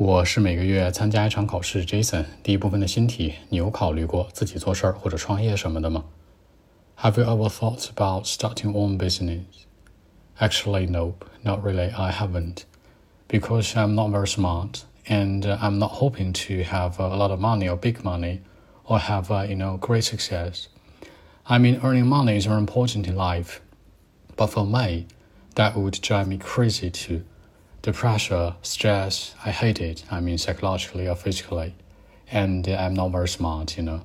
我是每个月参加一场考试，Jason。第一部分的新题，你有考虑过自己做事儿或者创业什么的吗？Have you ever thought about starting your own business? Actually, nope, not really. I haven't, because I'm not very smart, and I'm not hoping to have a lot of money or big money, or have a, you know great success. I mean, earning money is very important in life, but for me, that would drive me crazy too. The pressure, stress, I hate it. I mean, psychologically or physically, and I'm not very smart, you know.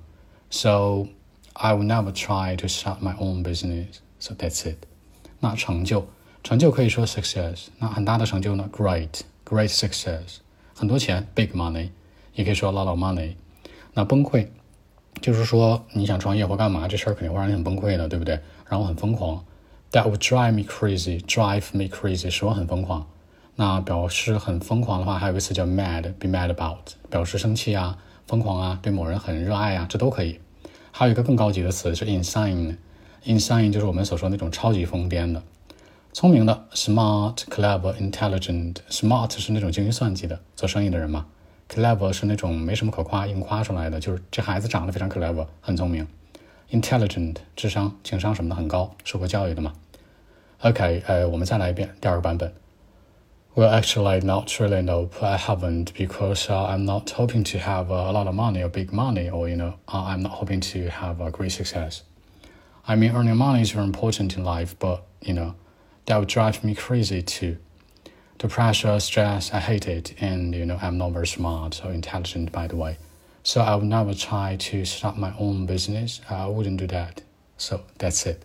So I will never try to start my own business. So that's it. 那成就，成就可以说 success。那很大的成就呢？Great, great success。很多钱，big money，也可以说 a lot of money。那崩溃，就是说你想创业或干嘛，这事儿肯定会让你很崩溃的，对不对？然后很疯狂。That would drive me crazy. Drive me crazy，使我很疯狂。 那表示很疯狂的话，还有个词叫 mad，be mad about，表示生气啊、疯狂啊、对某人很热爱啊，这都可以。还有一个更高级的词是 insane，insane 就是我们所说那种超级疯癫的。聪明的 smart，clever，intelligent。smart 是那种精于算计的，做生意的人嘛。clever 是那种没什么可夸，硬夸出来的，就是这孩子长得非常 clever，很聪明。intelligent 智商、情商什么的很高，受过教育的嘛。OK，呃，我们再来一遍第二个版本。Well, actually, not really. No, I haven't because uh, I'm not hoping to have a lot of money or big money, or you know, uh, I'm not hoping to have a great success. I mean, earning money is very important in life, but you know, that would drive me crazy too. The pressure, stress, I hate it, and you know, I'm not very smart or intelligent, by the way. So I would never try to start my own business. I wouldn't do that. So that's it.